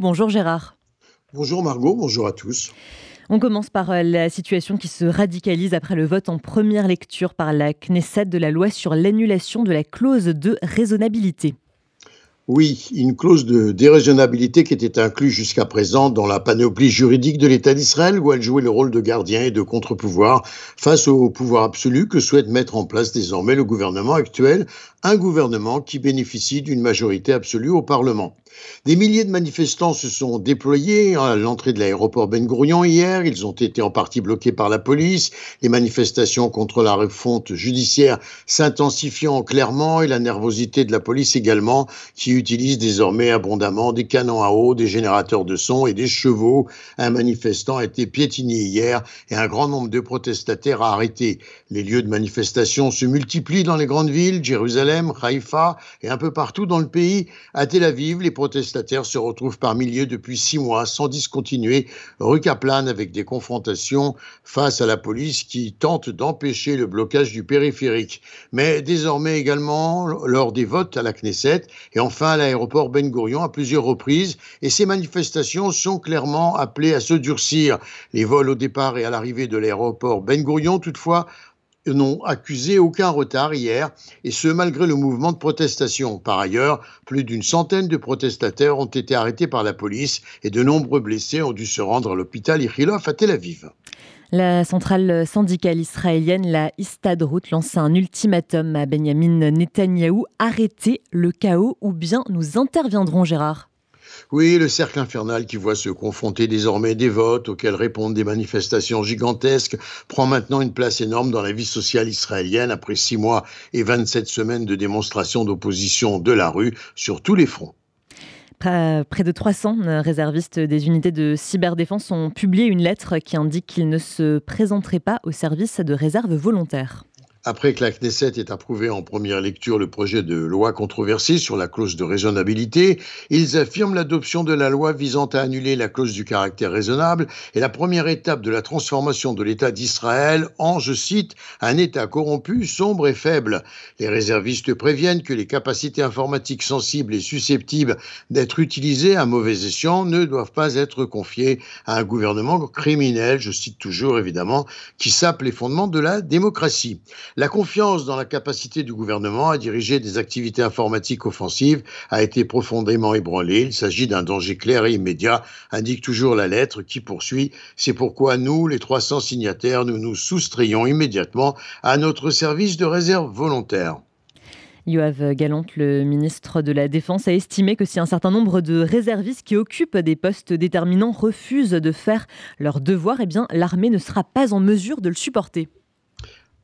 Bonjour Gérard. Bonjour Margot, bonjour à tous. On commence par euh, la situation qui se radicalise après le vote en première lecture par la Knesset de la loi sur l'annulation de la clause de raisonnabilité. Oui, une clause de déraisonnabilité qui était incluse jusqu'à présent dans la panoplie juridique de l'État d'Israël, où elle jouait le rôle de gardien et de contre-pouvoir face au pouvoir absolu que souhaite mettre en place désormais le gouvernement actuel, un gouvernement qui bénéficie d'une majorité absolue au Parlement. Des milliers de manifestants se sont déployés à l'entrée de l'aéroport Ben Gurion hier. Ils ont été en partie bloqués par la police. Les manifestations contre la refonte judiciaire s'intensifiant clairement et la nervosité de la police également, qui utilise désormais abondamment des canons à eau, des générateurs de son et des chevaux. Un manifestant a été piétiné hier et un grand nombre de protestataires a arrêté. Les lieux de manifestation se multiplient dans les grandes villes, Jérusalem, Haïfa et un peu partout dans le pays. À Tel Aviv, les protestataires se retrouvent par milliers depuis six mois sans discontinuer rue Kaplan avec des confrontations face à la police qui tente d'empêcher le blocage du périphérique. Mais désormais également lors des votes à la Knesset et enfin à l'aéroport Ben Gurion à plusieurs reprises et ces manifestations sont clairement appelées à se durcir. Les vols au départ et à l'arrivée de l'aéroport Ben Gurion toutefois n'ont accusé aucun retard hier, et ce malgré le mouvement de protestation. Par ailleurs, plus d'une centaine de protestataires ont été arrêtés par la police et de nombreux blessés ont dû se rendre à l'hôpital Ichilov à Tel Aviv. La centrale syndicale israélienne, la Istadrout, lance un ultimatum à Benjamin Netanyahou arrêtez le chaos ou bien nous interviendrons, Gérard. Oui, le cercle infernal qui voit se confronter désormais des votes auxquels répondent des manifestations gigantesques prend maintenant une place énorme dans la vie sociale israélienne après six mois et 27 semaines de démonstrations d'opposition de la rue sur tous les fronts. Près de 300 réservistes des unités de cyberdéfense ont publié une lettre qui indique qu'ils ne se présenteraient pas au service de réserve volontaire. Après que la Knesset ait approuvé en première lecture le projet de loi controversé sur la clause de raisonnabilité, ils affirment l'adoption de la loi visant à annuler la clause du caractère raisonnable est la première étape de la transformation de l'État d'Israël en, je cite, un État corrompu, sombre et faible. Les réservistes préviennent que les capacités informatiques sensibles et susceptibles d'être utilisées à mauvais escient ne doivent pas être confiées à un gouvernement criminel, je cite toujours évidemment, qui sape les fondements de la démocratie. La confiance dans la capacité du gouvernement à diriger des activités informatiques offensives a été profondément ébranlée. Il s'agit d'un danger clair et immédiat, indique toujours la lettre qui poursuit. C'est pourquoi nous, les 300 signataires, nous nous soustrayons immédiatement à notre service de réserve volontaire. Yoav Galant, le ministre de la Défense, a estimé que si un certain nombre de réservistes qui occupent des postes déterminants refusent de faire leur devoir, eh bien l'armée ne sera pas en mesure de le supporter.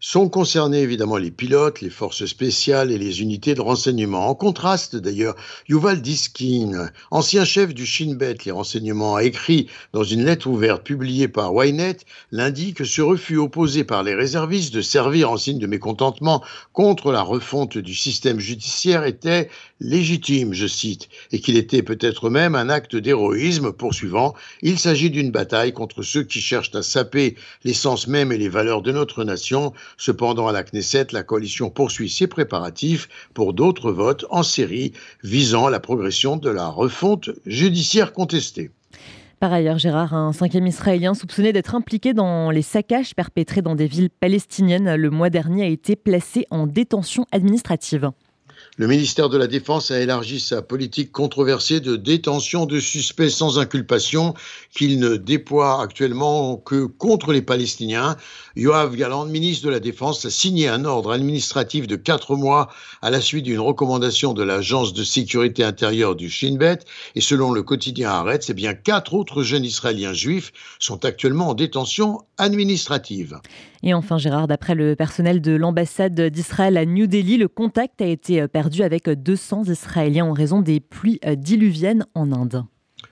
Sont concernés évidemment les pilotes, les forces spéciales et les unités de renseignement. En contraste d'ailleurs, Yuval Diskin, ancien chef du Shin Bet, les renseignements, a écrit dans une lettre ouverte publiée par Ynet lundi que ce refus opposé par les réservistes de servir en signe de mécontentement contre la refonte du système judiciaire était légitime, je cite, et qu'il était peut-être même un acte d'héroïsme poursuivant. Il s'agit d'une bataille contre ceux qui cherchent à saper l'essence même et les valeurs de notre nation Cependant, à la Knesset, la coalition poursuit ses préparatifs pour d'autres votes en série visant la progression de la refonte judiciaire contestée. Par ailleurs, Gérard, un cinquième Israélien soupçonné d'être impliqué dans les saccages perpétrés dans des villes palestiniennes le mois dernier a été placé en détention administrative. Le ministère de la Défense a élargi sa politique controversée de détention de suspects sans inculpation qu'il ne déploie actuellement que contre les Palestiniens. Yoav Galant, ministre de la Défense, a signé un ordre administratif de quatre mois à la suite d'une recommandation de l'Agence de sécurité intérieure du Shin Bet. Et selon le quotidien Haaretz, eh bien quatre autres jeunes Israéliens juifs sont actuellement en détention administrative. Et enfin, Gérard, d'après le personnel de l'ambassade d'Israël à New Delhi, le contact a été perdu avec 200 Israéliens en raison des pluies diluviennes en Inde.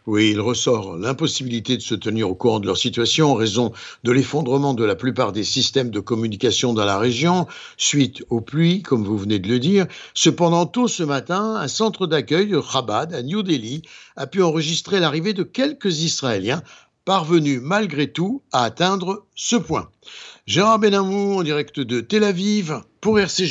Oui, il ressort l'impossibilité de se tenir au courant de leur situation en raison de l'effondrement de la plupart des systèmes de communication dans la région suite aux pluies, comme vous venez de le dire. Cependant, tôt ce matin, un centre d'accueil, Chabad, à New Delhi, a pu enregistrer l'arrivée de quelques Israéliens parvenus malgré tout à atteindre ce point. Gérard Benamou en direct de Tel Aviv pour RCJ.